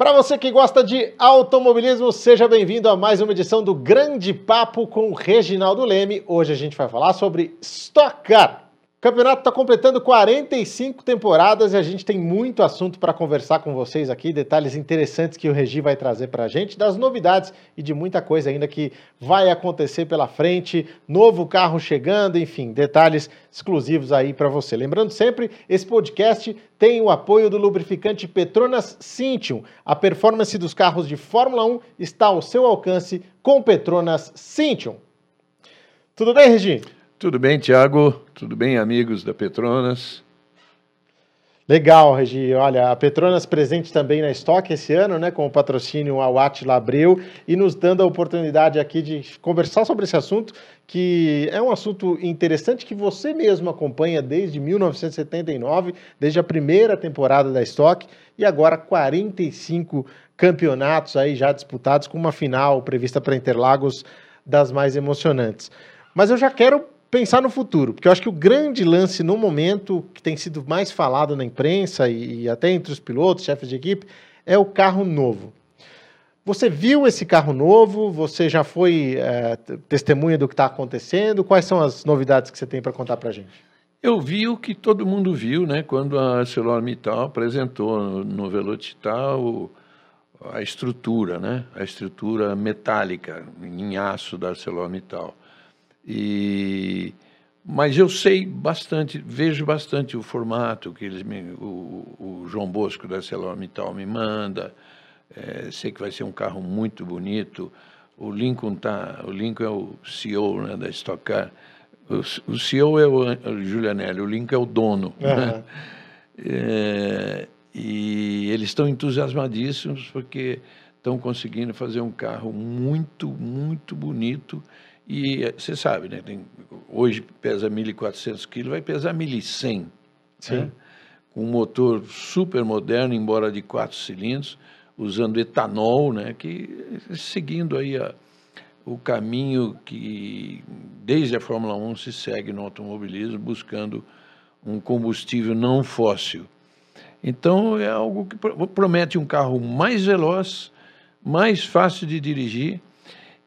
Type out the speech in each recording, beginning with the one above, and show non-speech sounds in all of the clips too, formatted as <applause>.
Para você que gosta de automobilismo, seja bem-vindo a mais uma edição do Grande Papo com Reginaldo Leme. Hoje a gente vai falar sobre Stock Car. O campeonato está completando 45 temporadas e a gente tem muito assunto para conversar com vocês aqui, detalhes interessantes que o Regi vai trazer para a gente, das novidades e de muita coisa ainda que vai acontecer pela frente, novo carro chegando, enfim, detalhes exclusivos aí para você. Lembrando sempre, esse podcast tem o apoio do lubrificante Petronas Cintium. A performance dos carros de Fórmula 1 está ao seu alcance com Petronas Cintium. Tudo bem, Regi? Tudo bem, Tiago? Tudo bem, amigos da Petronas? Legal, Regi. Olha, a Petronas presente também na estoque esse ano, né, com o patrocínio ao Atila Abreu e nos dando a oportunidade aqui de conversar sobre esse assunto, que é um assunto interessante que você mesmo acompanha desde 1979, desde a primeira temporada da estoque e agora 45 campeonatos aí já disputados com uma final prevista para Interlagos das mais emocionantes. Mas eu já quero pensar no futuro, porque eu acho que o grande lance no momento, que tem sido mais falado na imprensa e, e até entre os pilotos, chefes de equipe, é o carro novo. Você viu esse carro novo? Você já foi é, testemunha do que está acontecendo? Quais são as novidades que você tem para contar para a gente? Eu vi o que todo mundo viu, né? Quando a ArcelorMittal apresentou no, no Velocital a estrutura, né? A estrutura metálica em aço da ArcelorMittal. E, mas eu sei bastante, vejo bastante o formato que eles me, o, o João Bosco da ArcelorMittal me manda. É, sei que vai ser um carro muito bonito. O Lincoln tá, o Lincoln é o CEO né, da Stock Car. O, o CEO é o, o Julianelli, o Lincoln é o dono. Uhum. Né? É, e eles estão entusiasmadíssimos porque estão conseguindo fazer um carro muito, muito bonito e eh, você sabe, né? Tem, hoje pesa 1.400 quilos, vai pesar 1.100. Sim. Né? Com um motor super moderno, embora de quatro cilindros, usando etanol, né? Que seguindo aí a, o caminho que desde a Fórmula 1 se segue no automobilismo, buscando um combustível não fóssil. Então é algo que promete um carro mais veloz, mais fácil de dirigir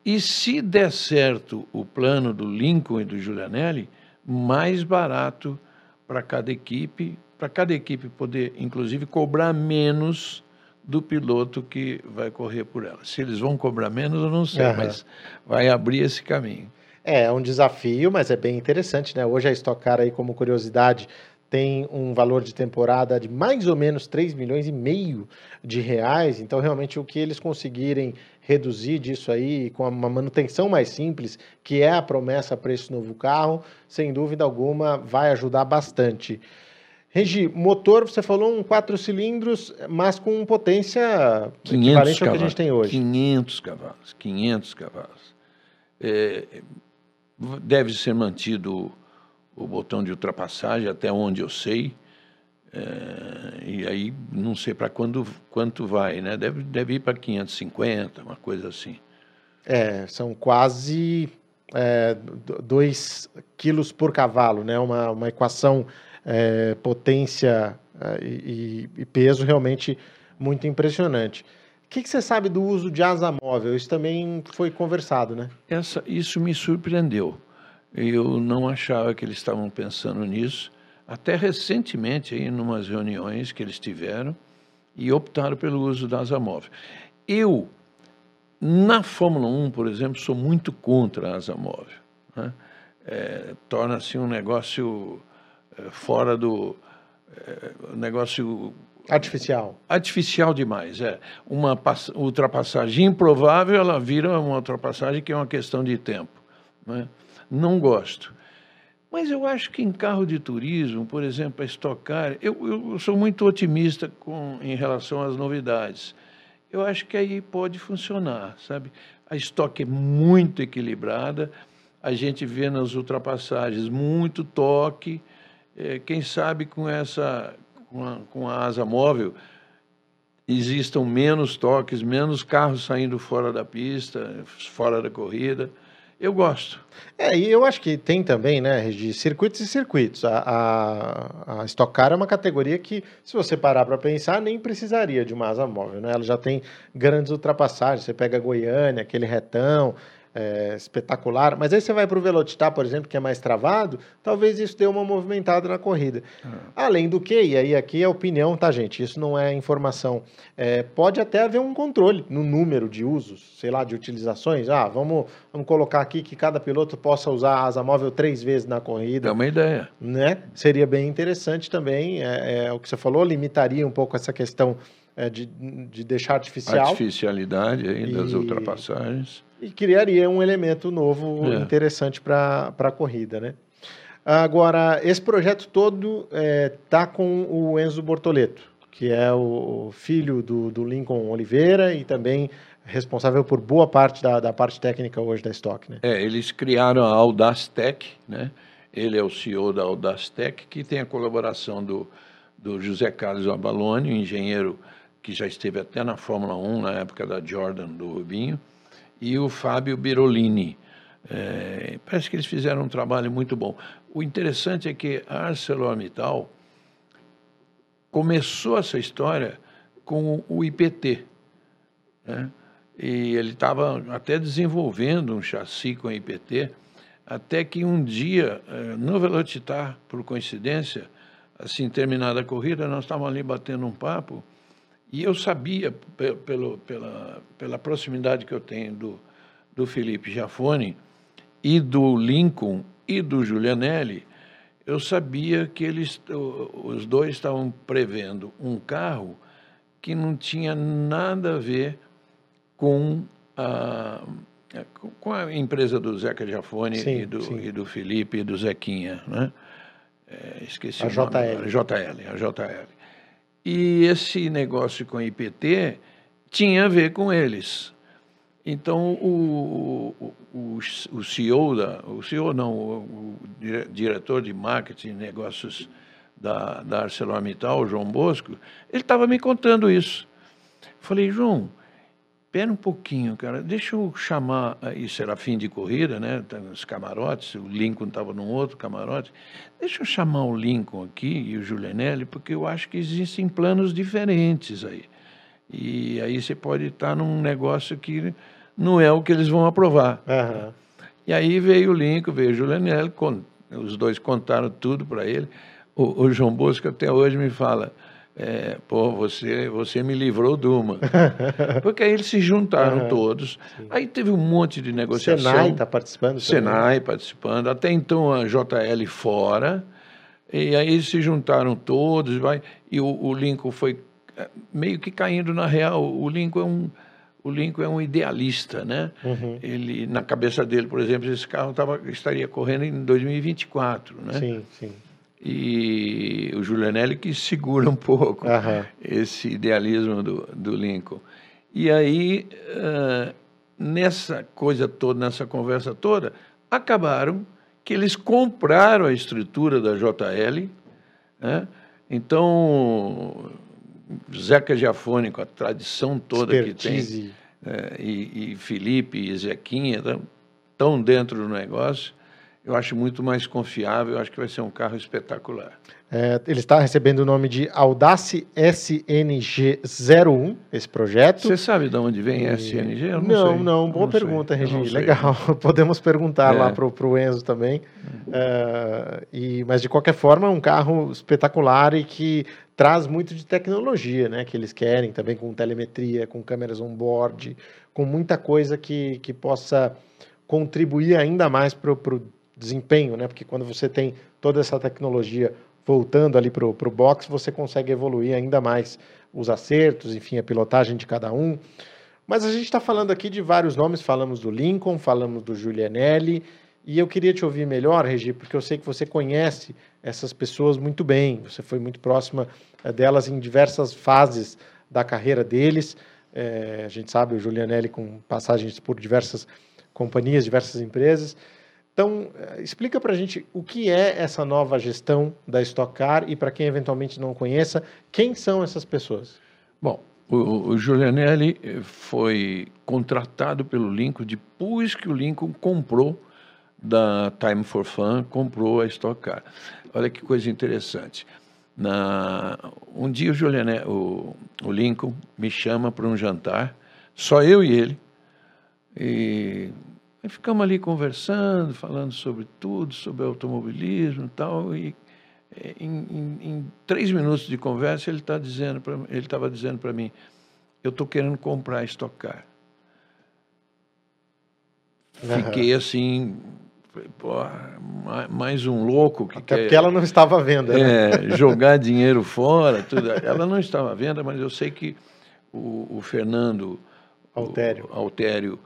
e se der certo o plano do Lincoln e do Giulianelli, mais barato para cada equipe, para cada equipe poder, inclusive, cobrar menos do piloto que vai correr por ela. Se eles vão cobrar menos, eu não sei, uhum. mas vai abrir esse caminho. É, é um desafio, mas é bem interessante, né? Hoje a Stock Car aí, como curiosidade, tem um valor de temporada de mais ou menos 3 milhões e meio de reais. Então, realmente, o que eles conseguirem reduzir disso aí com uma manutenção mais simples, que é a promessa para esse novo carro, sem dúvida alguma vai ajudar bastante. Regi, motor, você falou um quatro cilindros, mas com potência equivalente ao que a gente tem hoje. 500 cavalos, 500 cavalos. É, deve ser mantido o botão de ultrapassagem, até onde eu sei. É, e aí não sei para quando quanto vai, né? Deve, deve ir para 550, uma coisa assim. É, são quase 2 é, quilos por cavalo, né? Uma, uma equação é, potência é, e, e, peso realmente muito impressionante. O que, que, você sabe do uso de asa móvel? Isso também foi conversado, né? Essa, isso me surpreendeu. Eu não achava que eles estavam pensando nisso. Até recentemente, em umas reuniões que eles tiveram, e optaram pelo uso da asa móvel. Eu, na Fórmula 1, por exemplo, sou muito contra a asa móvel. Né? É, Torna-se um negócio é, fora do. É, negócio. Artificial. Artificial demais, é. Uma ultrapassagem improvável, ela vira uma ultrapassagem que é uma questão de tempo. Né? não gosto. Mas eu acho que em carro de turismo, por exemplo, a estocar, eu, eu sou muito otimista com, em relação às novidades. Eu acho que aí pode funcionar, sabe? A estoque é muito equilibrada, a gente vê nas ultrapassagens muito toque. É, quem sabe com essa, com a, com a asa móvel, existam menos toques, menos carros saindo fora da pista, fora da corrida. Eu gosto. É, e eu acho que tem também, né, de circuitos e circuitos. A, a, a Stock Car é uma categoria que, se você parar para pensar, nem precisaria de uma asa móvel, né? Ela já tem grandes ultrapassagens. Você pega a Goiânia, aquele retão, é, espetacular. Mas aí você vai para o Velocitar, por exemplo, que é mais travado, talvez isso dê uma movimentada na corrida. Ah. Além do que, e aí aqui é opinião, tá, gente? Isso não é informação. É, pode até haver um controle no número de usos, sei lá, de utilizações. Ah, vamos, vamos colocar aqui que cada piloto possa usar a asa móvel três vezes na corrida. É uma ideia. Né? Seria bem interessante também. É, é o que você falou, limitaria um pouco essa questão é, de, de deixar artificial. Artificialidade aí das e... ultrapassagens e criaria um elemento novo é. interessante para a corrida, né? Agora, esse projeto todo está é, tá com o Enzo Bortoleto, que é o filho do, do, Lincoln Oliveira e também responsável por boa parte da, da parte técnica hoje da Stock, né? É, eles criaram a Audastec, né? Ele é o CEO da Audastec, que tem a colaboração do, do José Carlos Abalone, engenheiro que já esteve até na Fórmula 1 na época da Jordan, do Rubinho, e o Fábio Birolini. É, parece que eles fizeram um trabalho muito bom. O interessante é que a ArcelorMittal começou essa história com o IPT. Né? E ele estava até desenvolvendo um chassi com IPT, até que um dia, é, no Velocitar, por coincidência, assim, terminada a corrida, nós estávamos ali batendo um papo, e eu sabia, pelo, pela, pela proximidade que eu tenho do, do Felipe Jafone e do Lincoln e do Giulianelli, eu sabia que eles, os dois estavam prevendo um carro que não tinha nada a ver com a, com a empresa do Zeca Jafone sim, e, do, e do Felipe e do Zequinha, né? É, esqueci a o nome. JL. A JL, a JL. E esse negócio com IPT tinha a ver com eles. Então, o, o, o CEO, da, o CEO não, o, o diretor de marketing e negócios da, da ArcelorMittal, o João Bosco, ele estava me contando isso. Falei, João, Espera um pouquinho, cara. Deixa eu chamar. Isso era fim de corrida, né? Tá os camarotes. O Lincoln estava num outro camarote. Deixa eu chamar o Lincoln aqui e o Julianelli, porque eu acho que existem planos diferentes aí. E aí você pode estar num negócio que não é o que eles vão aprovar. Uhum. E aí veio o Lincoln, veio o Julianelli, os dois contaram tudo para ele. O, o João Bosco até hoje me fala é, pô, você, você me livrou de uma. <laughs> Porque aí eles se juntaram uhum, todos. Sim. Aí teve um monte de negociação. Senai está participando Senai também. participando. Até então a JL fora. E aí eles se juntaram todos. Vai, e o, o Lincoln foi é, meio que caindo na real. O Lincoln é um, o Lincoln é um idealista, né? Uhum. Ele, na cabeça dele, por exemplo, esse carro tava, estaria correndo em 2024, né? Sim, sim e o Julianelli que segura um pouco uhum. esse idealismo do, do Lincoln. E aí, uh, nessa coisa toda, nessa conversa toda, acabaram que eles compraram a estrutura da JL. Né? Então, Zeca Giafone, com a tradição toda Expertise. que tem, é, e, e Felipe e Zequinha estão dentro do negócio eu acho muito mais confiável, eu acho que vai ser um carro espetacular. É, ele está recebendo o nome de Audace SNG01, esse projeto. Você sabe de onde vem e... SNG? Eu não, não, sei. não, boa não pergunta, Regi. Legal, <laughs> podemos perguntar é. lá para o Enzo também. Uh, e, mas, de qualquer forma, é um carro espetacular e que traz muito de tecnologia, né? Que eles querem também com telemetria, com câmeras on-board, com muita coisa que, que possa contribuir ainda mais para o desempenho, né? Porque quando você tem toda essa tecnologia voltando ali para o box, você consegue evoluir ainda mais os acertos, enfim, a pilotagem de cada um. Mas a gente está falando aqui de vários nomes, falamos do Lincoln, falamos do Julianelli, e eu queria te ouvir melhor, Regi, porque eu sei que você conhece essas pessoas muito bem, você foi muito próxima eh, delas em diversas fases da carreira deles. É, a gente sabe o Julianelli com passagens por diversas companhias, diversas empresas. Então, eh, explica para a gente o que é essa nova gestão da Stock Car e para quem eventualmente não conheça, quem são essas pessoas? Bom, o, o Giulianelli foi contratado pelo Lincoln depois que o Lincoln comprou da Time for Fun, comprou a Stock Car. Olha que coisa interessante. Na, um dia o, Julianelli, o, o Lincoln me chama para um jantar, só eu e ele, e ficamos ali conversando, falando sobre tudo, sobre automobilismo e tal, e em, em, em três minutos de conversa ele tá dizendo pra, ele estava dizendo para mim, eu estou querendo comprar Stock Car. Fiquei assim, pô, mais um louco que Até quer, porque ela não estava à venda. Né? É, <laughs> jogar dinheiro fora, tudo. Ela não estava à venda, mas eu sei que o, o Fernando Altério. O, Altério,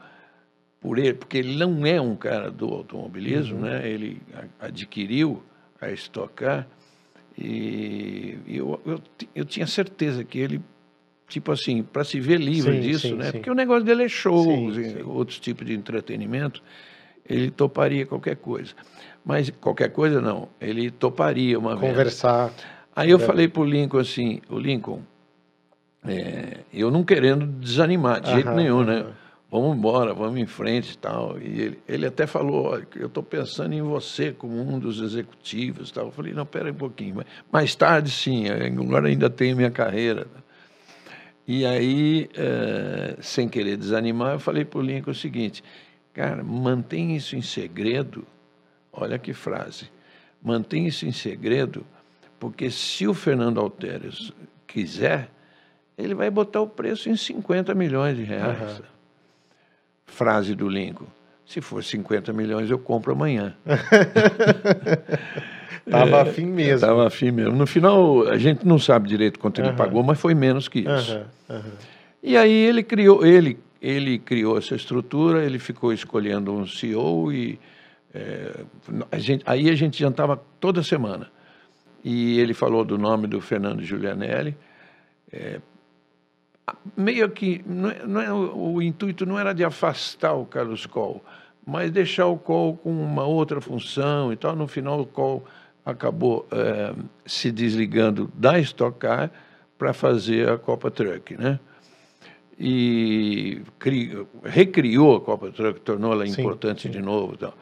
por ele, porque ele não é um cara do automobilismo, uhum. né? Ele adquiriu a Stock Car e eu, eu, eu tinha certeza que ele tipo assim, para se ver livre sim, disso, sim, né? Sim. Porque o negócio dele é shows, outros tipos de entretenimento, ele toparia qualquer coisa. Mas qualquer coisa não, ele toparia uma Conversar. Vez. Aí eu falei para o Lincoln assim, o Lincoln, é, eu não querendo desanimar de jeito nenhum, né? Vamos embora, vamos em frente e tal. E ele, ele até falou, eu estou pensando em você como um dos executivos tal. Eu falei, não, pera um pouquinho. Mais tarde, sim, agora ainda tenho minha carreira. E aí, é, sem querer desanimar, eu falei para o Lincoln o seguinte, cara, mantém isso em segredo, olha que frase, mantém isso em segredo, porque se o Fernando Alteres quiser, ele vai botar o preço em 50 milhões de reais. Uhum. Frase do Lincoln. Se for 50 milhões, eu compro amanhã. <laughs> Estava é, afim mesmo. Estava afim mesmo. No final, a gente não sabe direito quanto uhum. ele pagou, mas foi menos que isso. Uhum. Uhum. E aí ele criou, ele, ele criou essa estrutura, ele ficou escolhendo um CEO e é, a gente, aí a gente jantava toda semana. E ele falou do nome do Fernando Giulianelli. É, meio que não é, não é, o, intuito não era de afastar o Carlos Coll, mas deixar o Coll com uma outra função e tal. No final, o Coll acabou é, se desligando da Stock Car para fazer a Copa Truck, né? E criou, recriou a Copa Truck, tornou ela importante sim. de novo, tal.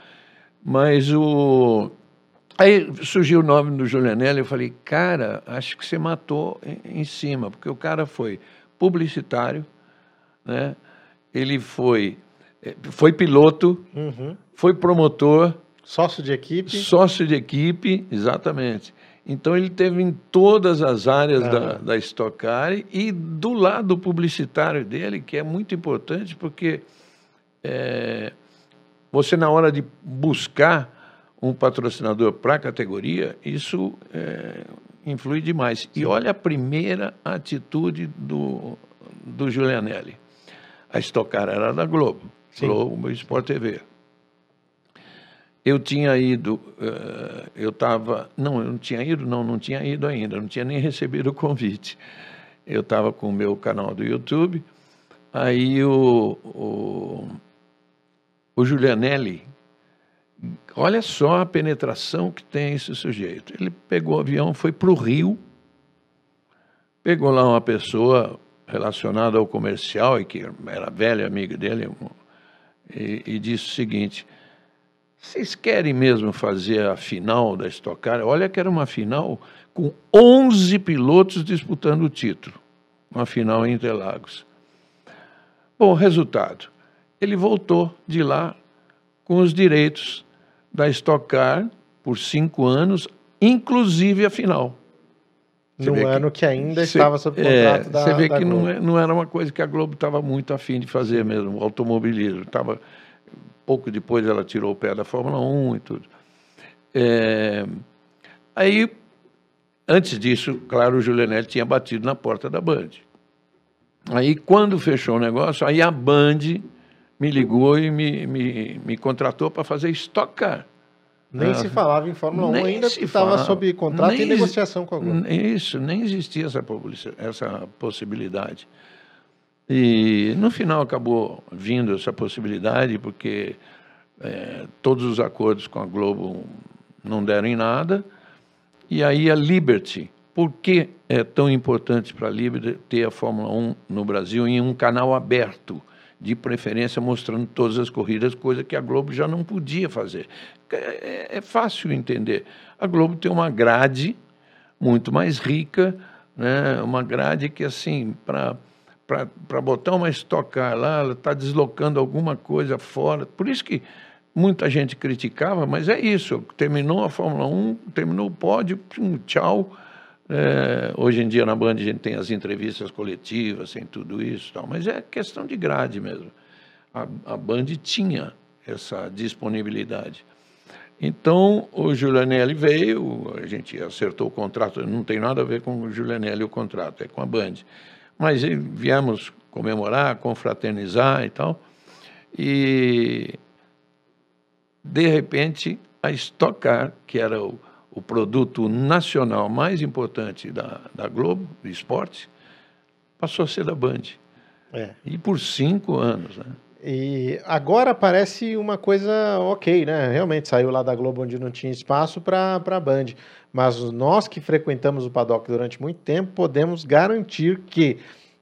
Mas o aí surgiu o nome do Julianelli, eu falei, cara, acho que você matou em, em cima, porque o cara foi publicitário, né? Ele foi é, foi piloto, uhum. foi promotor, Sócio de equipe? Sócio de equipe, exatamente. Então ele teve em todas as áreas ah. da, da Stock Car e do lado publicitário dele, que é muito importante, porque é, você na hora de buscar um patrocinador para a categoria, isso é, influi demais. E olha a primeira atitude do, do Giulianelli. A Stock Car era da Globo, Sim. Globo Sport TV eu tinha ido, uh, eu estava, não, eu não tinha ido, não, não tinha ido ainda, não tinha nem <laughs> recebido o convite. Eu estava com o meu canal do YouTube, aí o, o, o Julianelli, olha só a penetração que tem esse sujeito. Ele pegou o avião, foi para o Rio, pegou lá uma pessoa relacionada ao comercial, e que era velha amiga dele, e, e disse o seguinte, vocês querem mesmo fazer a final da Stock? Olha que era uma final com 11 pilotos disputando o título. Uma final em Interlagos. Bom, resultado. Ele voltou de lá com os direitos da Stock Car por cinco anos, inclusive a final. Você no ano que, que ainda estava sob contrato é, da Você vê da que não, é, não, era uma coisa que a Globo estava muito afim de fazer mesmo, o automobilismo. Estava pouco depois ela tirou o pé da Fórmula 1 e tudo. É, aí, antes disso, claro, o Julianelli tinha batido na porta da Band. Aí, quando fechou o negócio, aí a Band me ligou e me, me, me contratou para fazer Stock Car. Nem ah, se falava em Fórmula 1 ainda, estava sob contrato e negociação com a Globo. Isso, nem existia essa, essa possibilidade. E no final acabou vindo essa possibilidade, porque é, todos os acordos com a Globo não deram em nada. E aí a Liberty, por que é tão importante para a Liberty ter a Fórmula 1 no Brasil em um canal aberto, de preferência mostrando todas as corridas, coisa que a Globo já não podia fazer? É, é, é fácil entender. A Globo tem uma grade muito mais rica, né? uma grade que, assim, para para botar uma estocar lá, ela está deslocando alguma coisa fora. Por isso que muita gente criticava, mas é isso. Terminou a Fórmula 1, terminou o pódio, tchau. É, hoje em dia na Band a gente tem as entrevistas coletivas, tem tudo isso, tal, mas é questão de grade mesmo. A, a Band tinha essa disponibilidade. Então o Julianelli veio, a gente acertou o contrato, não tem nada a ver com o Julianelli o contrato, é com a Band. Mas viemos comemorar, confraternizar e tal. E de repente a Stock Car, que era o o produto nacional mais importante da, da Globo, de esporte, passou a ser da Band. É. E por cinco anos, né? E agora parece uma coisa ok, né? Realmente saiu lá da Globo onde não tinha espaço para a Band. Mas nós que frequentamos o paddock durante muito tempo podemos garantir que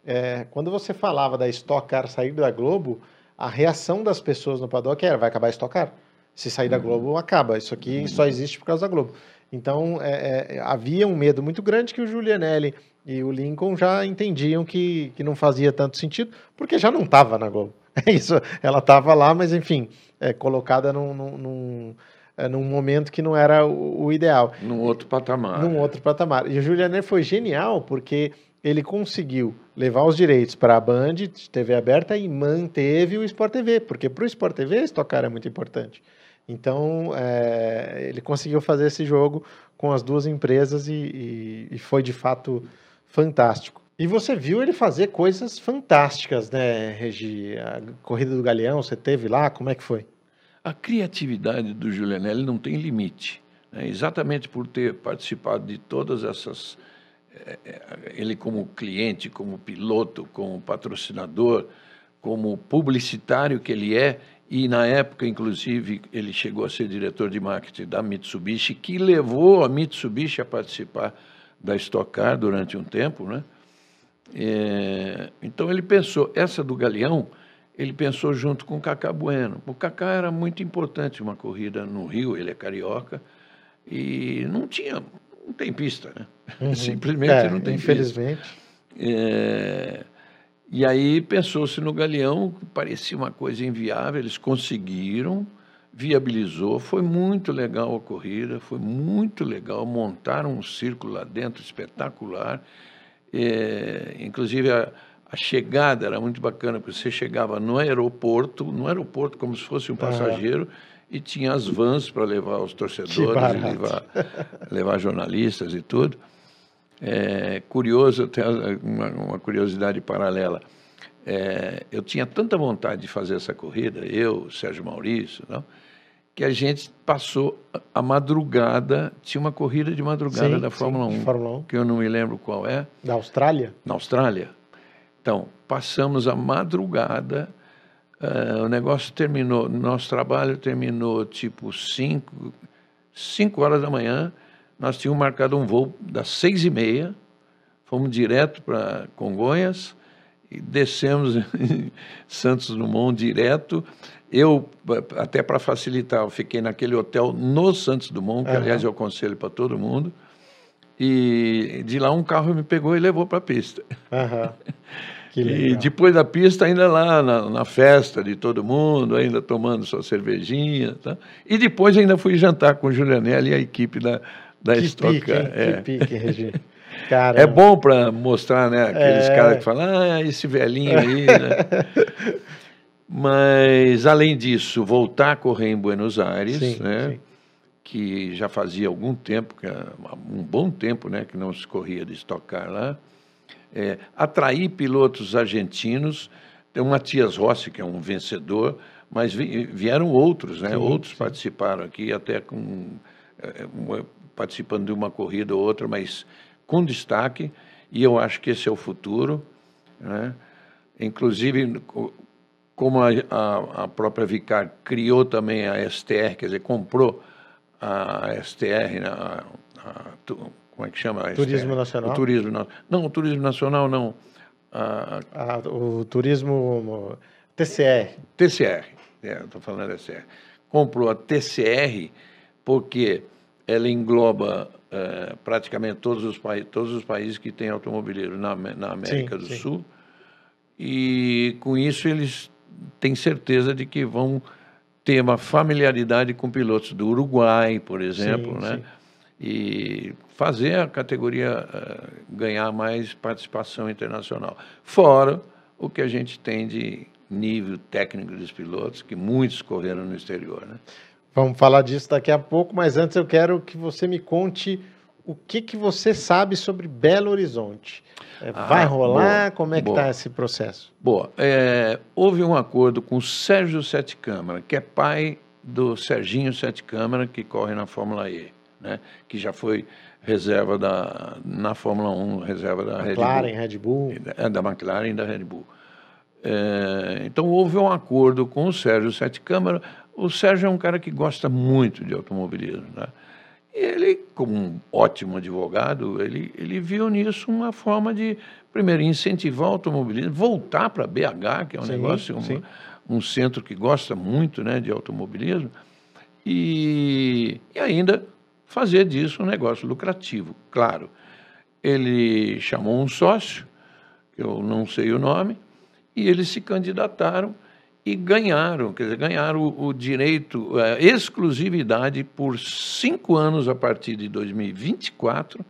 é, quando você falava da Stock Car sair da Globo, a reação das pessoas no paddock era: vai acabar a Stock Car. Se sair da uhum. Globo, acaba. Isso aqui só existe por causa da Globo. Então, é, é, havia um medo muito grande que o Julianelli e o Lincoln já entendiam que, que não fazia tanto sentido, porque já não estava na Globo. <laughs> É isso, ela estava lá, mas enfim, é, colocada num, num, num, é, num, momento que não era o, o, ideal. Num outro patamar. Num outro patamar. E o Julianelli foi genial, porque ele conseguiu levar os direitos para a Band, TV aberta, e manteve o Sport TV, porque para o Sport TV estocar é muito importante. Então, é, ele conseguiu fazer esse jogo com as duas empresas e, e, e, foi de fato fantástico. E você viu ele fazer coisas fantásticas, né, Regi? A corrida do Galeão, você teve lá, como é que foi? A criatividade do Julianelli não tem limite. Né? Exatamente por ter participado de todas essas. É, é, ele, como cliente, como piloto, como patrocinador, como publicitário que ele é, e na época, inclusive, ele chegou a ser diretor de marketing da Mitsubishi, que levou a Mitsubishi a participar da Stock Car durante um tempo, né? É, então ele pensou, essa do Galeão, ele pensou junto com o Cacá Bueno. O Cacá era muito importante uma corrida no Rio, ele é carioca, e não tinha, não tem pista, né? Uhum. <laughs> Simplesmente é, não tem infelizmente. pista. Infelizmente. É, e aí pensou-se no Galeão, parecia uma coisa inviável, eles conseguiram, viabilizou, foi muito legal a corrida, foi muito legal, montaram um círculo lá dentro espetacular, é, inclusive a, a, chegada era muito bacana, porque você chegava no aeroporto, no aeroporto como se fosse um passageiro, e tinha as vans para levar os torcedores, levar, levar jornalistas e tudo. É, curioso, até uma, uma curiosidade paralela. É, eu tinha tanta vontade de fazer essa corrida, eu, Sérgio Maurício, não, que a gente passou a madrugada, tinha uma corrida de madrugada sim, da Fórmula, sim, 1, Fórmula 1, que eu não me lembro qual é. Da Austrália? Na Austrália. Então, passamos a madrugada, uh, o negócio terminou, nosso trabalho terminou tipo 5 horas da manhã, nós tínhamos marcado um voo das seis e meia, fomos direto para Congonhas e descemos em Santos Dumont direto. Eu, até para facilitar, eu fiquei naquele hotel no Santos Dumont, que uhum. aliás eu aconselho para todo mundo. E de lá um carro me pegou e levou para a pista. Uhum. <laughs> E depois da pista, ainda lá na, na, festa de todo mundo, ainda tomando sua cervejinha. Tá? E depois ainda fui jantar com o Julianelli e a equipe da, da que Stock pique, É. Que pique, Regi. É bom para mostrar, né? Aqueles é... caras que falam, ah, esse velhinho aí, né? <laughs> Mas, além disso, voltar a correr em Buenos Aires, sim, né? Sim. Que já fazia algum tempo, um bom tempo, né? Que não se corria de estocar lá. É, atrair pilotos argentinos. Tem o Matias Rossi, que é um vencedor, mas vieram outros, né? Sim, outros participaram aqui, até com é, participando de uma corrida ou outra, mas com destaque, e eu acho que esse é o futuro. Né? Inclusive, como a, a, a, própria Vicar criou também a STR, quer dizer, comprou a STR, né? a, como é que chama? Turismo nacional? O turismo, não, o turismo nacional não. Ah, o turismo TCR. TCR, é, estou falando da TCR. Comprou a TCR porque ela engloba é, praticamente todos os, todos os países que têm automobilismo na, na América sim, do sim. Sul. E com isso eles têm certeza de que vão ter uma familiaridade com pilotos do Uruguai, por exemplo, sim, né? E fazer a categoria uh, ganhar mais participação internacional. Fora o que a gente tem de nível técnico dos pilotos, que muitos correram no exterior, né? Vamos falar disso daqui a pouco, mas antes eu quero que você me conte o que, que você sabe sobre Belo Horizonte. É, ah, vai rolar? Boa, Como é que está esse processo? Boa. É, houve um acordo com o Sérgio Sete Câmara, que é pai do Serginho Sete Câmara, que corre na Fórmula E, né? que já foi reserva da, na Fórmula 1, reserva da McLaren, Red Bull. Red Bull. É, da McLaren e da Red Bull. É, então houve um acordo com o Sérgio Sete Câmara. O Sérgio é um cara que gosta muito de automobilismo. Né? E ele, como um ótimo advogado, ele, ele viu nisso uma forma de, primeiro, incentivar o automobilismo, voltar para BH, que é um sim, negócio, um, um, centro que gosta muito né, de automobilismo, e, e ainda fazer disso um negócio lucrativo, claro. Ele chamou um sócio, que eu não sei o nome, e eles se candidataram e ganharam, quer dizer, ganharam o, o direito, a exclusividade por cinco anos a partir de 2024,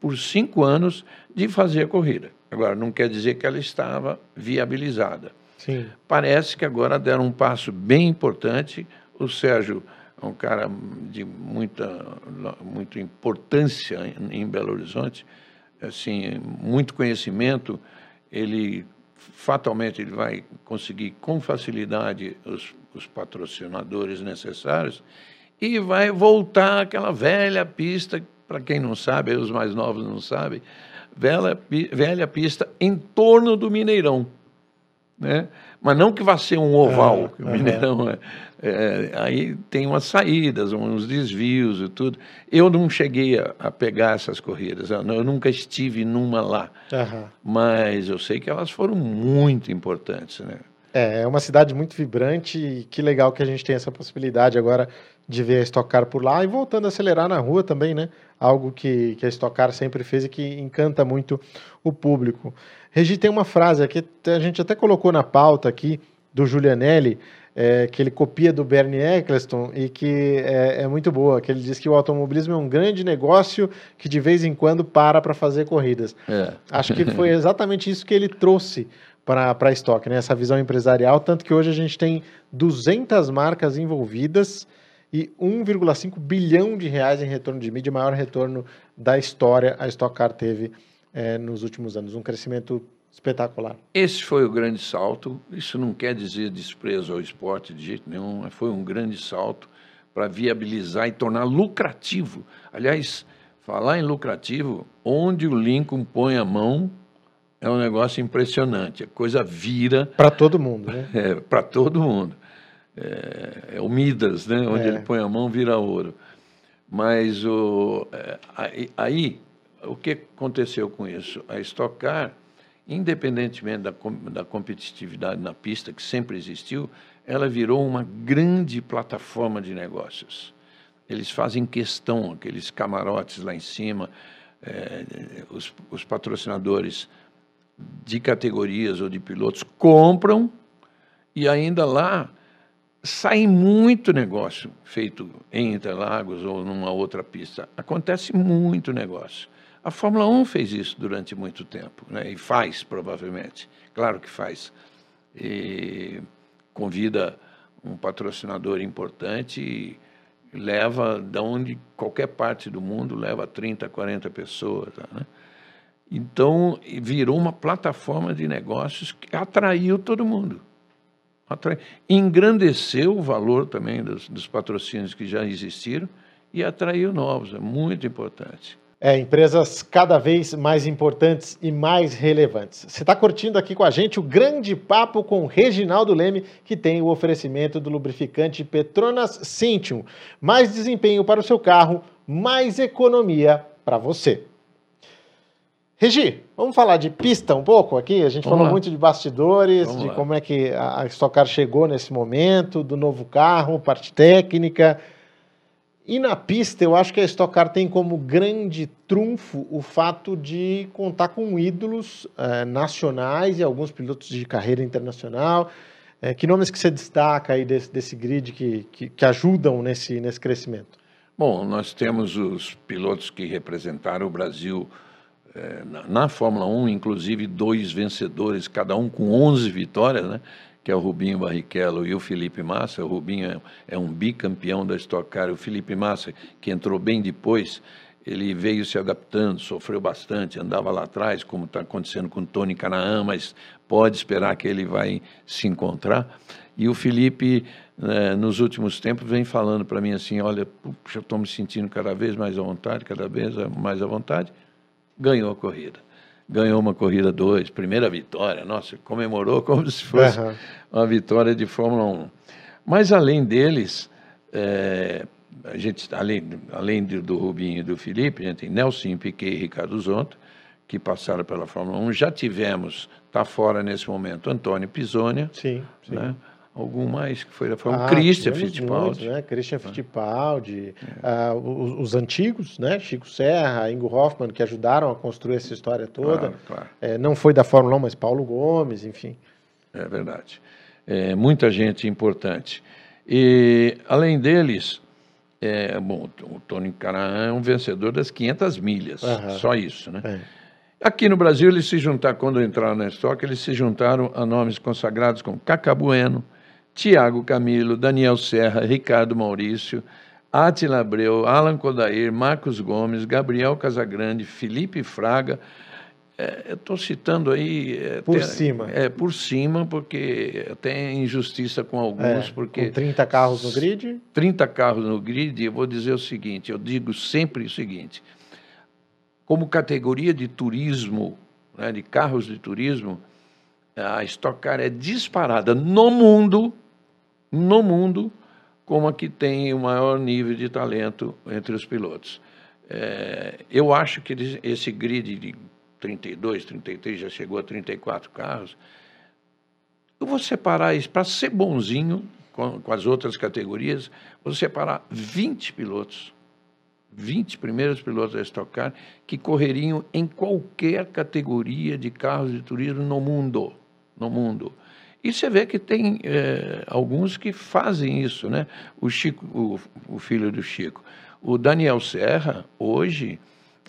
por cinco anos de fazer a corrida. Agora, não quer dizer que ela estava viabilizada. Sim. Parece que agora deram um passo bem importante. O Sérgio é um cara de muita, muita importância em, em Belo Horizonte, assim, muito conhecimento. Ele fatalmente ele vai conseguir com facilidade os, os patrocinadores necessários e vai voltar àquela velha pista, para quem não sabe, os mais novos não sabem, velha, velha pista em torno do Mineirão. Né? Mas não que vá ser um oval, ah, o Mineirão é, é, aí tem umas saídas, uns desvios e tudo. Eu não cheguei a, a pegar essas corridas, eu, nunca estive numa lá, mas eu sei que elas foram muito importantes, né? É, é uma cidade muito vibrante e que legal que a gente tem essa possibilidade agora de ver a Stock Car por lá e voltando a acelerar na rua também, né? Algo que, que a Stock Car sempre fez e que encanta muito o público. Regi, tem uma frase aqui, a gente até colocou na pauta aqui, do Julianelli, é, que ele copia do Bernie Eccleston e que é, é, muito boa, que ele diz que o automobilismo é um grande negócio que de vez em quando para para fazer corridas. É. Acho que foi <laughs> exatamente isso que ele trouxe para a Stock, né? essa visão empresarial, tanto que hoje a gente tem 200 marcas envolvidas e 1,5 bilhão de reais em retorno de mídia, maior retorno da história a Stock Car teve é, nos últimos anos, um crescimento espetacular. Esse foi o grande salto. Isso não quer dizer desprezo ao esporte de jeito nenhum. Foi um grande salto para viabilizar e tornar lucrativo. Aliás, falar em lucrativo, onde o Lincoln põe a mão é um negócio impressionante. A coisa vira. Para todo mundo, né? <laughs> É, para todo mundo. É, é, o Midas, né? Onde é. ele põe a mão vira ouro. Mas o, é, aí, aí, o que aconteceu com isso? A Stock Car independentemente da, da competitividade na pista, que sempre existiu, ela virou uma grande plataforma de negócios. Eles fazem questão, aqueles camarotes lá em cima, é, os, os patrocinadores de categorias ou de pilotos compram e ainda lá sai muito negócio feito em Interlagos ou numa outra pista. Acontece muito negócio. A Fórmula 1 fez isso durante muito tempo, né? e faz, provavelmente. Claro que faz. E convida um patrocinador importante e leva, de onde qualquer parte do mundo, leva 30, 40 pessoas. Né? Então, virou uma plataforma de negócios que atraiu todo mundo. Atrai... Engrandeceu o valor também dos, dos patrocínios que já existiram e atraiu novos. É muito importante. É, empresas cada vez mais importantes e mais relevantes. Você está curtindo aqui com a gente o grande papo com Reginaldo Leme, que tem o oferecimento do lubrificante Petronas Cintium. Mais desempenho para o seu carro, mais economia para você. Regi, vamos falar de pista um pouco aqui? A gente vamos falou lá. muito de bastidores, vamos de lá. como é que a Stock Car chegou nesse momento, do novo carro, parte técnica. E na pista, eu acho que a Stock Car tem como grande trunfo o fato de contar com ídolos eh, nacionais e alguns pilotos de carreira internacional. Eh, que nomes que você destaca aí desse, desse grid que, que, que, ajudam nesse, nesse crescimento? Bom, nós temos os pilotos que representaram o Brasil eh, na, na, Fórmula 1, inclusive dois vencedores, cada um com 11 vitórias, né? Que é o Rubinho Barrichello e o Felipe Massa. O Rubinho é, é um bicampeão da Stock Car. O Felipe Massa, que entrou bem depois, ele veio se adaptando, sofreu bastante, andava lá atrás, como está acontecendo com o Tony Canaan, mas pode esperar que ele vai se encontrar. E o Felipe, né, nos últimos tempos, vem falando para mim assim, olha, puxa, estou me sentindo cada vez mais à vontade, cada vez mais à vontade. Ganhou a corrida ganhou uma corrida 2, primeira vitória, nossa, comemorou como se fosse uhum. uma vitória de Fórmula 1. Mas além deles, é, a gente, além, além do Rubinho e do Felipe, a gente tem Nelson Piquet e Ricardo Zonta, que passaram pela Fórmula 1. Já tivemos, está fora nesse momento, Antônio Pisonia. Sim, sim. Né? Algum mais que foi, foi ah, Christian Fittipaldi. Muitos, né? Christian Fittipaldi, é. uh, os, os, antigos, né? Chico Serra, Ingo Hoffmann, que ajudaram a construir essa história toda. Claro, claro. É, não foi da Fórmula 1, mas Paulo Gomes, enfim. É verdade. É, muita gente importante. E, além deles, é, bom, o Tony Canaan é um vencedor das 500 milhas, só isso, né? É. Aqui no Brasil, eles se juntaram, quando entraram na estoque, eles se juntaram a nomes consagrados como Cacabueno, Tiago Camilo, Daniel Serra, Ricardo Maurício, Atila Abreu, Alan Kodair, Marcos Gomes, Gabriel Casagrande, Felipe Fraga. É, Estou citando aí. É, por cima. É, por cima, porque tem injustiça com alguns. É, porque com 30 carros no grid? 30 carros no grid, eu vou dizer o seguinte: eu digo sempre o seguinte. Como categoria de turismo, né, de carros de turismo, a Stock Car é disparada no mundo no mundo como a que tem o maior nível de talento entre os pilotos. É, eu acho que esse grid de 32, 33, já chegou a 34 carros. Eu vou separar isso, para ser bonzinho com, com, as outras categorias, vou separar 20 pilotos, 20 primeiros pilotos da Stock Car, que correriam em qualquer categoria de carros de turismo no mundo. No mundo. E você vê que tem é, alguns que fazem isso, né? O Chico, o, o, filho do Chico. O Daniel Serra, hoje,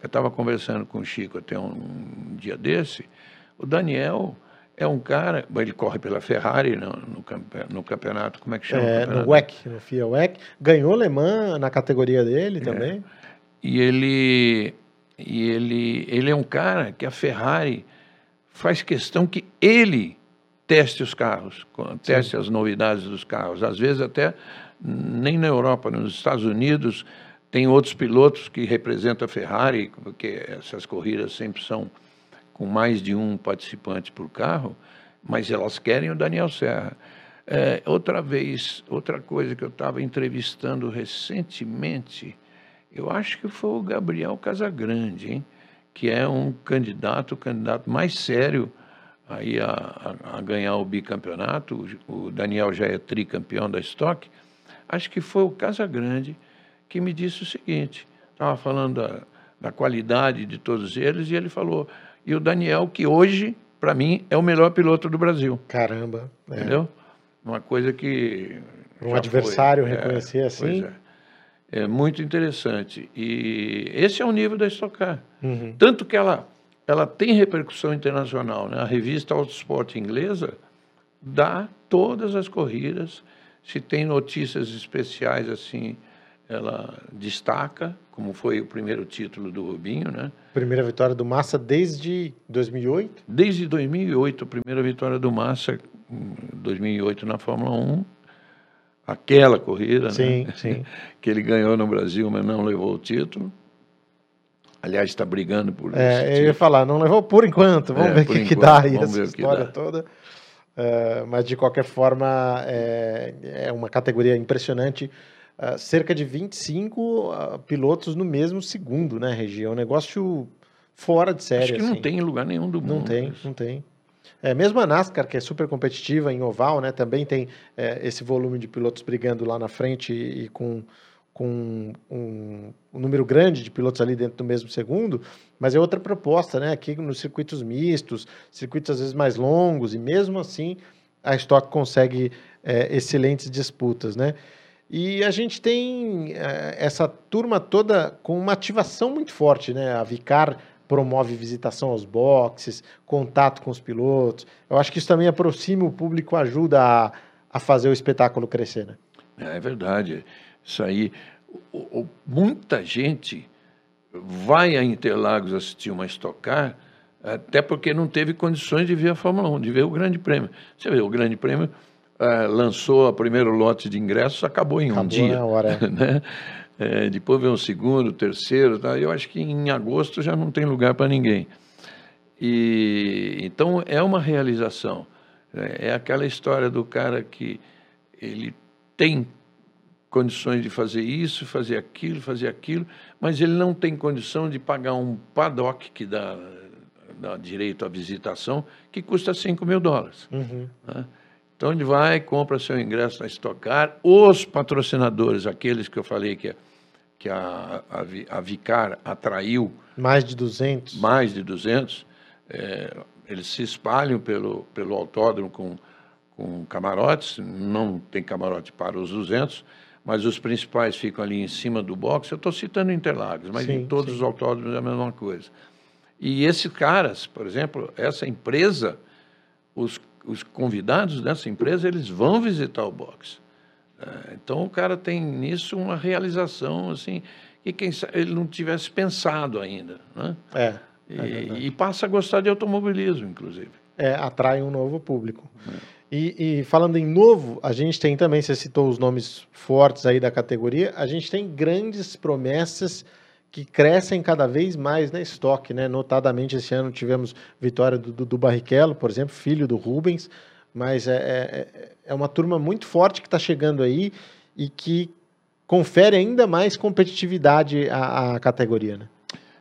eu estava conversando com o Chico até um, um, dia desse, o Daniel é um cara, ele corre pela Ferrari no, no, no campeonato, como é que chama? É, no WEC, no FIA WEC. Ganhou Le Mans na categoria dele também. É. E ele, e ele, ele é um cara que a Ferrari faz questão que ele teste os carros, teste Sim. as novidades dos carros. Às vezes até nem na Europa, nos Estados Unidos tem outros pilotos que representam a Ferrari, porque essas corridas sempre são com mais de um participante por carro, mas elas querem o Daniel Serra. É, outra vez, outra coisa que eu estava entrevistando recentemente, eu acho que foi o Gabriel Casagrande, hein? que é um candidato, o candidato mais sério aí a, a, ganhar o bicampeonato. O, Daniel já é tricampeão da Stock. Acho que foi o Casagrande que me disse o seguinte: estava falando da, da qualidade de todos eles, e ele falou. E o Daniel, que hoje, para mim, é o melhor piloto do Brasil. Caramba. É. Entendeu? Uma coisa que. Um adversário foi. É, reconhecer é, assim. É. é. muito interessante. E esse é o nível da Stock Car. Uhum. Tanto que ela ela tem repercussão internacional. Né? A revista Autosport inglesa dá todas as corridas. Se tem notícias especiais assim, ela destaca, como foi o primeiro título do Rubinho, né? Primeira vitória do Massa desde 2008? Desde 2008, a primeira vitória do Massa, 2008 na Fórmula 1. Aquela corrida, sim, né? Sim. <laughs> que ele ganhou no Brasil, mas não levou o título. Aliás, está brigando por é, isso. Eu ia falar, não levou por enquanto. Vamos é, ver o que, que, dá aí essa história toda. Uh, mas, de qualquer forma, é, é, uma categoria impressionante uh, cerca de 25 uh, pilotos no mesmo segundo, né, Regi? É um negócio fora de série. Acho que assim. não tem em lugar nenhum do mundo. Não tem, não tem. É, mesmo a NASCAR, que é super competitiva em oval, né, também tem é, esse volume de pilotos brigando lá na frente e, e com, com um, um, número grande de pilotos ali dentro do mesmo segundo, mas é outra proposta, né? Aqui nos circuitos mistos, circuitos às vezes mais longos, e mesmo assim a Stock consegue é, excelentes disputas, né? E a gente tem é, essa turma toda com uma ativação muito forte, né? A Vicar promove visitação aos boxes, contato com os pilotos. Eu acho que isso também aproxima o público, ajuda a, a fazer o espetáculo crescer, né? É verdade. Isso aí, o, o, muita gente vai a Interlagos assistir uma Stock Car, até porque não teve condições de ver a Fórmula 1, de ver o Grande Prêmio. Você vê, o Grande Prêmio uh, lançou o primeiro lote de ingressos, acabou em acabou um dia. Na hora. <laughs> né? É, depois vem o segundo, o terceiro, tá? eu acho que em agosto já não tem lugar para ninguém. E então é uma realização. É, é aquela história do cara que ele tem condições de fazer isso, fazer aquilo, fazer aquilo, mas ele não tem condição de pagar um paddock que dá, dá direito à visitação, que custa 5 mil dólares. Uhum. Né? Então ele vai, compra seu ingresso na Stock Car, os patrocinadores, aqueles que eu falei que, que a, a, a Vicar atraiu... Mais de 200. Mais de 200. É, eles se espalham pelo, pelo autódromo com, com camarotes, não tem camarote para os 200, mas os principais ficam ali em cima do box. Eu estou citando Interlagos, mas sim, em todos sim. os autódromos é a mesma coisa. E esses caras, por exemplo, essa empresa, os os convidados dessa empresa eles vão visitar o box. É, então o cara tem nisso uma realização assim que quem sabe ele não tivesse pensado ainda, né? É. E, é e, passa a gostar de automobilismo, inclusive. É, atrai um novo público. É. E, e, falando em novo, a gente tem também, você citou os nomes fortes aí da categoria, a gente tem grandes promessas que crescem cada vez mais na estoque, né? Notadamente esse ano tivemos vitória do, do Barrichello, por exemplo, filho do Rubens, mas é, é, é uma turma muito forte que está chegando aí e que confere ainda mais competitividade à, à, categoria, né?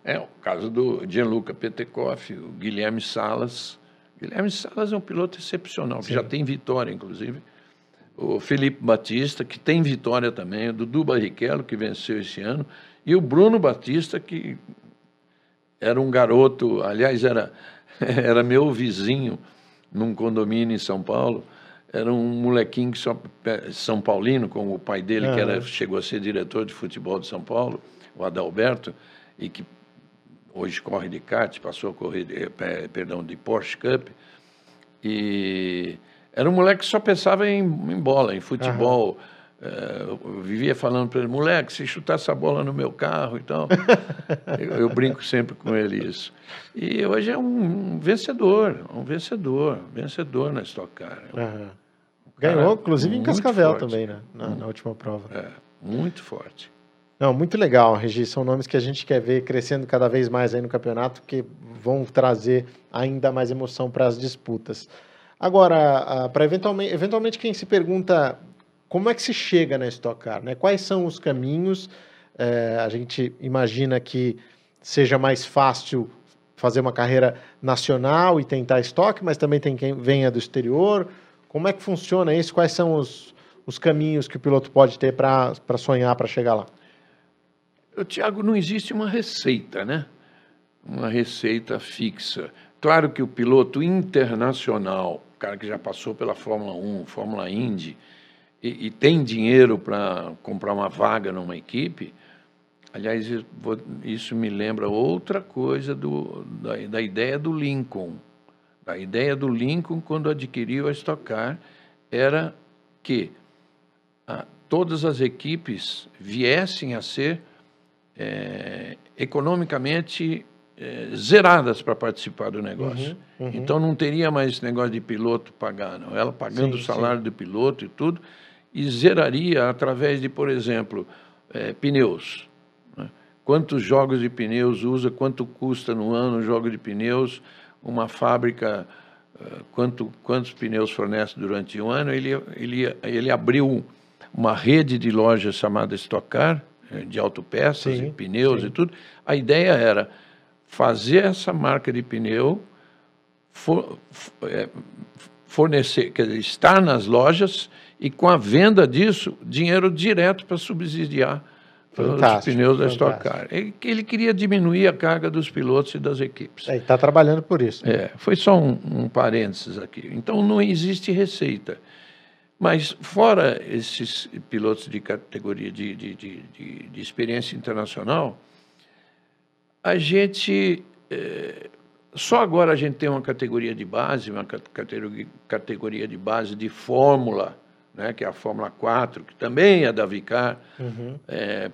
É o caso do Gianluca Petekoff, o Guilherme Salas. Guilherme Salas é um piloto excepcional, Sim. que já tem vitória, inclusive. O Felipe Batista, que tem vitória também, o Dudu Barrichello, que venceu esse ano. E o Bruno Batista, que era um garoto, aliás, era, <laughs> era meu vizinho num condomínio em São Paulo. Era um molequinho que só, São Paulino, como o pai dele, que era, chegou a ser diretor de futebol de São Paulo, o Adalberto, e que hoje corre de kart, passou a correr, de, perdão, de Porsche Cup. E era um moleque que só pensava em, em bola, em futebol. Uhum eu vivia falando para ele, moleque, se chutar essa bola no meu carro e tal. <laughs> eu, eu, brinco sempre com ele isso. E hoje é um, vencedor, um vencedor, vencedor na Stock Car. Uhum. Ganhou, inclusive, em Cascavel forte. também, né? Na, na, última prova. É, muito forte. Não, muito legal, Regi. São nomes que a gente quer ver crescendo cada vez mais aí no campeonato, que vão trazer ainda mais emoção para as disputas. Agora, ah, para eventualmente, eventualmente quem se pergunta como é que se chega na Stock Car? Né? Quais são os caminhos? É, a gente imagina que seja mais fácil fazer uma carreira nacional e tentar estoque, mas também tem quem venha do exterior. Como é que funciona isso? Quais são os, os caminhos que o piloto pode ter para sonhar para chegar lá? Tiago, não existe uma receita, né? Uma receita fixa. Claro que o piloto internacional, o cara que já passou pela Fórmula 1, Fórmula Indy, e, e tem dinheiro para comprar uma vaga numa equipe, aliás, isso me lembra outra coisa do, da, da ideia do Lincoln. A ideia do Lincoln, quando adquiriu a Stock Car, era que ah, todas as equipes viessem a ser é, economicamente é, zeradas para participar do negócio. Uhum, uhum. Então não teria mais esse negócio de piloto pagar, não. Ela pagando sim, o salário sim. do piloto e tudo e zeraria através de, por exemplo, é, pneus. Né? Quantos jogos de pneus usa, quanto custa no ano um jogo de pneus, uma fábrica, uh, quanto, quantos pneus fornece durante um ano, ele, ele, ele abriu uma rede de lojas chamada Estocar, eh, de autopeças Sim, e pneus sim. e tudo. A ideia era fazer essa marca de pneu for- eh, fornecer, quer dizer, estar nas lojas e com a venda disso, dinheiro direto para subsidiar os Fantástico, pneus da Stock. Car. Ele, ele queria diminuir a carga dos pilotos e das equipes. É, está trabalhando por isso. É, foi só um, um parênteses aqui. Então não existe receita. Mas fora esses pilotos de categoria de, de, de, de- de experiência internacional, a gente eh, só agora a gente tem uma categoria de base, uma ca- categoria, de base de fórmula, né, que é a Fórmula 4, que também é da Vicar,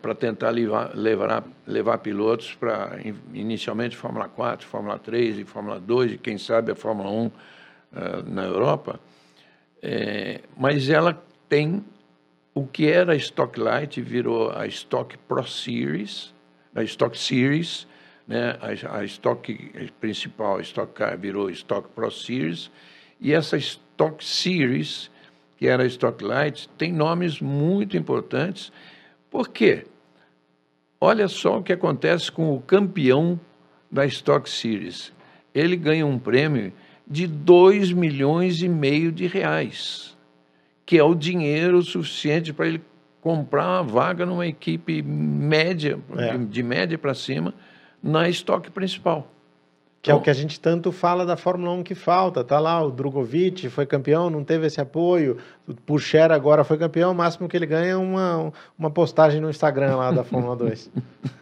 para tentar levar, levar, levar pilotos para, in- inicialmente, Fórmula 4, Fórmula 3 e Fórmula 2, e quem sabe a Fórmula 1 eh, na Europa. É, mas ela tem o que era a Stock Light virou a Stock Pro Series, a Stock Series, né? a, a Stock principal, a Stock Car, virou Stock Pro Series, e essa Stock Series, que era a Stock Light, tem nomes muito importantes. Por quê? Olha só o que acontece com o campeão da Stock Series. Ele ganha um prêmio de 2 milhões e meio de reais, que é o dinheiro suficiente para ele comprar uma vaga numa equipe média, É. de, de média para cima, na estoque principal. Que é o que a gente tanto fala da Fórmula 1 que falta. Tá lá, o Drogovic foi campeão, não teve esse apoio. O Pucher agora foi campeão, o máximo que ele ganha é uma, uma postagem no Instagram lá da Fórmula 2.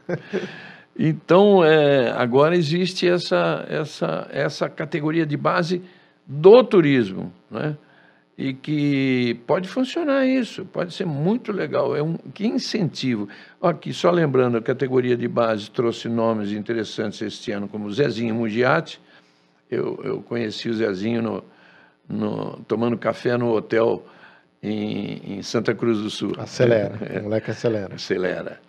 <laughs> Então, é, agora existe essa, essa, essa categoria de base do turismo, né? E que pode funcionar isso, pode ser muito legal. É um que incentivo. Aqui, só lembrando, a categoria de base trouxe nomes interessantes este ano, como Zezinho Mugiati. Eu, eu conheci o Zezinho no, no- tomando café no hotel em, em Santa Cruz do Sul. Acelera, <laughs> o moleque acelera. Acelera.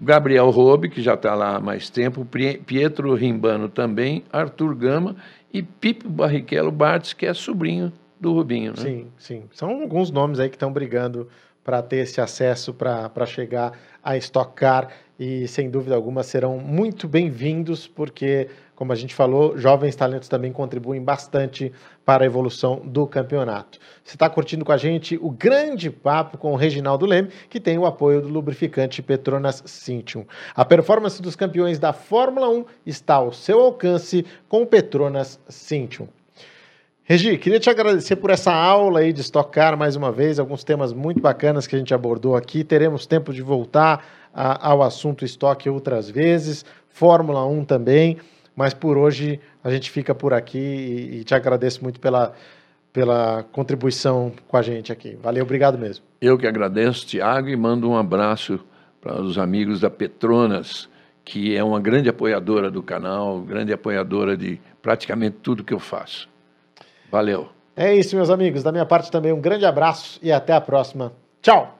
Gabriel Robe, que já está lá há mais tempo, Pietro Rimbano também, Arthur Gama e Pipo Barrichello Bartz, que é sobrinho do Rubinho. Né? Sim, sim. São alguns nomes aí que estão brigando para ter esse acesso para chegar a Stock Car e, sem dúvida alguma, serão muito bem-vindos, porque, como a gente falou, jovens talentos também contribuem bastante para a evolução do campeonato. Você está curtindo com a gente o grande papo com o Reginaldo Leme, que tem o apoio do lubrificante Petronas Cintium. A performance dos campeões da Fórmula 1 está ao seu alcance com o Petronas Cintium. Regi, queria te agradecer por essa aula aí de Stock Car mais uma vez, alguns temas muito bacanas que a gente abordou aqui. Teremos tempo de voltar a- ao assunto estoque outras vezes, Fórmula 1 também, mas por hoje a gente fica por aqui e, e te agradeço muito pela, pela contribuição com a gente aqui. Valeu, obrigado mesmo. Eu que agradeço, Tiago, e mando um abraço para os amigos da Petronas, que é uma grande apoiadora do canal, grande apoiadora de praticamente tudo que eu faço. Valeu. É isso, meus amigos. Da minha parte também, um grande abraço e até a próxima. Tchau!